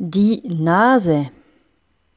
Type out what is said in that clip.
Die Nase.